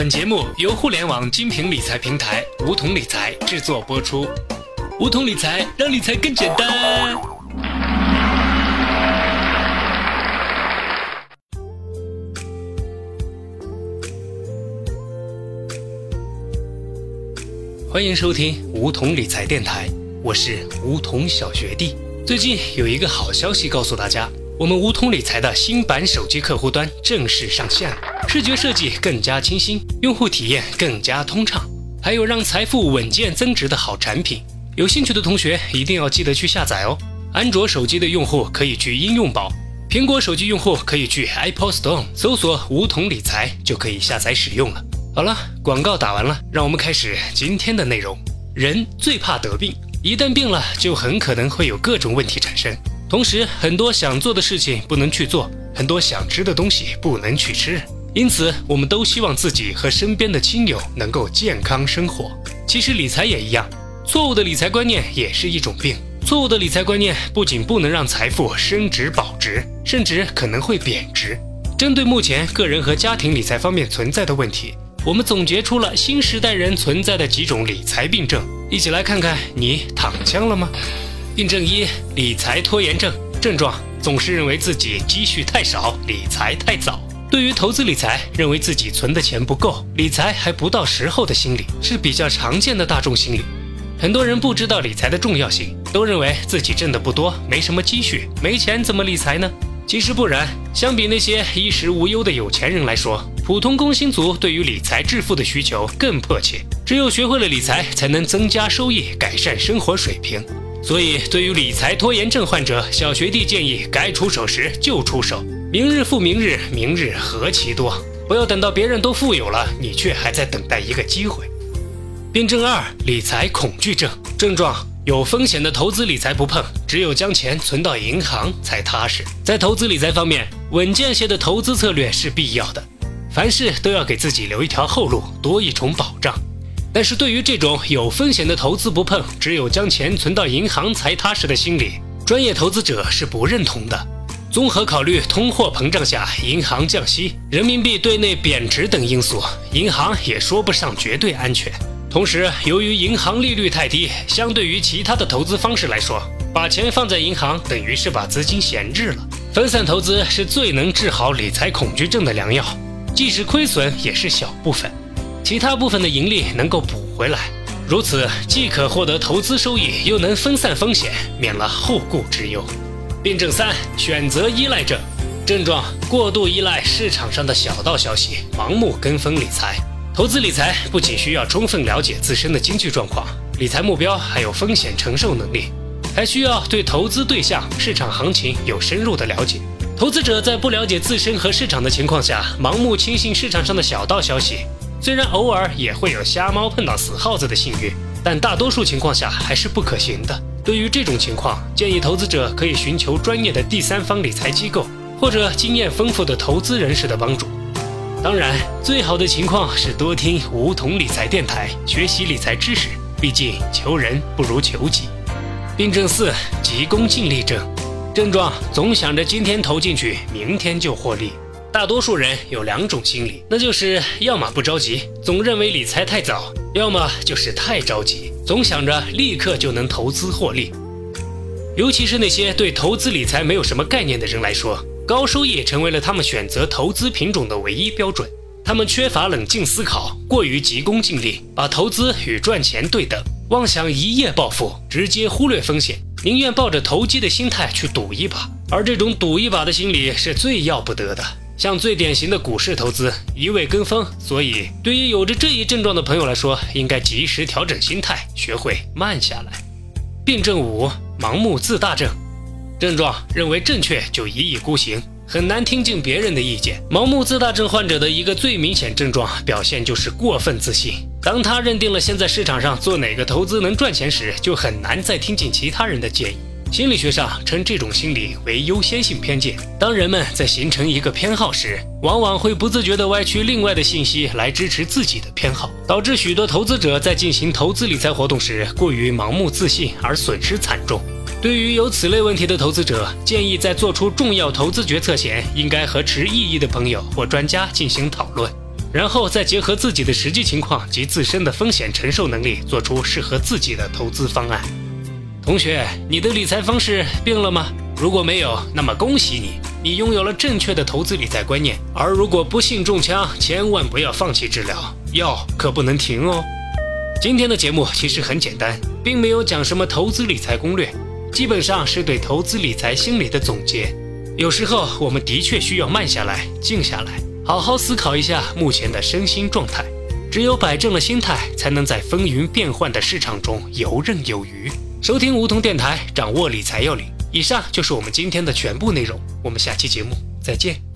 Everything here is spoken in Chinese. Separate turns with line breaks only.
本节目由互联网精品理财平台梧桐理财制作播出。梧桐理财让理财更简单。欢迎收听梧桐理财电台，我是梧桐小学弟。最近有一个好消息告诉大家。我们梧桐理财的新版手机客户端正式上线了，视觉设计更加清新，用户体验更加通畅，还有让财富稳健增值的好产品。有兴趣的同学一定要记得去下载哦。安卓手机的用户可以去应用宝，苹果手机用户可以去 Apple Store 搜索“梧桐理财”就可以下载使用了。好了，广告打完了，让我们开始今天的内容。人最怕得病，一旦病了，就很可能会有各种问题产生。同时，很多想做的事情不能去做，很多想吃的东西不能去吃，因此，我们都希望自己和身边的亲友能够健康生活。其实，理财也一样，错误的理财观念也是一种病。错误的理财观念不仅不能让财富升值保值，甚至可能会贬值。针对目前个人和家庭理财方面存在的问题，我们总结出了新时代人存在的几种理财病症，一起来看看你躺枪了吗？病症一：理财拖延症。症状总是认为自己积蓄太少，理财太早。对于投资理财，认为自己存的钱不够，理财还不到时候的心理是比较常见的大众心理。很多人不知道理财的重要性，都认为自己挣的不多，没什么积蓄，没钱怎么理财呢？其实不然。相比那些衣食无忧的有钱人来说，普通工薪族对于理财致富的需求更迫切。只有学会了理财，才能增加收益，改善生活水平。所以，对于理财拖延症患者，小学弟建议该出手时就出手，明日复明日，明日何其多，不要等到别人都富有了，你却还在等待一个机会。病症二：理财恐惧症。症状有风险的投资理财不碰，只有将钱存到银行才踏实。在投资理财方面，稳健些的投资策略是必要的，凡事都要给自己留一条后路，多一重保障。但是对于这种有风险的投资不碰，只有将钱存到银行才踏实的心理，专业投资者是不认同的。综合考虑通货膨胀下银行降息、人民币对内贬值等因素，银行也说不上绝对安全。同时，由于银行利率太低，相对于其他的投资方式来说，把钱放在银行等于是把资金闲置了。分散投资是最能治好理财恐惧症的良药，即使亏损也是小部分。其他部分的盈利能够补回来，如此既可获得投资收益，又能分散风险，免了后顾之忧。病症三：选择依赖症。症状过度依赖市场上的小道消息，盲目跟风理财。投资理财不仅需要充分了解自身的经济状况、理财目标，还有风险承受能力，还需要对投资对象、市场行情有深入的了解。投资者在不了解自身和市场的情况下，盲目轻信市场上的小道消息。虽然偶尔也会有瞎猫碰到死耗子的幸运，但大多数情况下还是不可行的。对于这种情况，建议投资者可以寻求专业的第三方理财机构或者经验丰富的投资人士的帮助。当然，最好的情况是多听梧桐理财电台，学习理财知识。毕竟求人不如求己。病症四：急功近利症。症状总想着今天投进去，明天就获利。大多数人有两种心理，那就是要么不着急，总认为理财太早；要么就是太着急，总想着立刻就能投资获利。尤其是那些对投资理财没有什么概念的人来说，高收益成为了他们选择投资品种的唯一标准。他们缺乏冷静思考，过于急功近利，把投资与赚钱对等，妄想一夜暴富，直接忽略风险，宁愿抱着投机的心态去赌一把。而这种赌一把的心理是最要不得的。像最典型的股市投资，一味跟风，所以对于有着这一症状的朋友来说，应该及时调整心态，学会慢下来。病症五：盲目自大症。症状认为正确就一意孤行，很难听进别人的意见。盲目自大症患者的一个最明显症状表现就是过分自信。当他认定了现在市场上做哪个投资能赚钱时，就很难再听进其他人的建议。心理学上称这种心理为优先性偏见。当人们在形成一个偏好时，往往会不自觉地歪曲另外的信息来支持自己的偏好，导致许多投资者在进行投资理财活动时过于盲目自信而损失惨重。对于有此类问题的投资者，建议在做出重要投资决策前，应该和持异议的朋友或专家进行讨论。然后再结合自己的实际情况及自身的风险承受能力，做出适合自己的投资方案。同学，你的理财方式变了吗？如果没有，那么恭喜你，你拥有了正确的投资理财观念。而如果不幸中枪，千万不要放弃治疗，药可不能停哦。今天的节目其实很简单，并没有讲什么投资理财攻略，基本上是对投资理财心理的总结。有时候我们的确需要慢下来，静下来。好好思考一下目前的身心状态，只有摆正了心态，才能在风云变幻的市场中游刃有余。收听梧桐电台，掌握理财要领。以上就是我们今天的全部内容，我们下期节目再见。